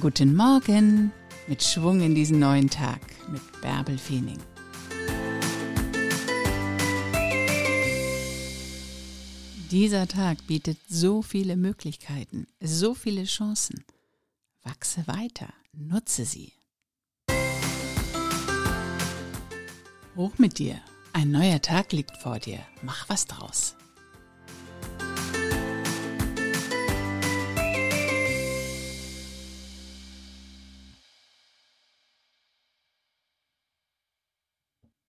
Guten Morgen mit Schwung in diesen neuen Tag mit Bärbel Feening. Dieser Tag bietet so viele Möglichkeiten, so viele Chancen. Wachse weiter, nutze sie. Hoch mit dir, ein neuer Tag liegt vor dir, mach was draus.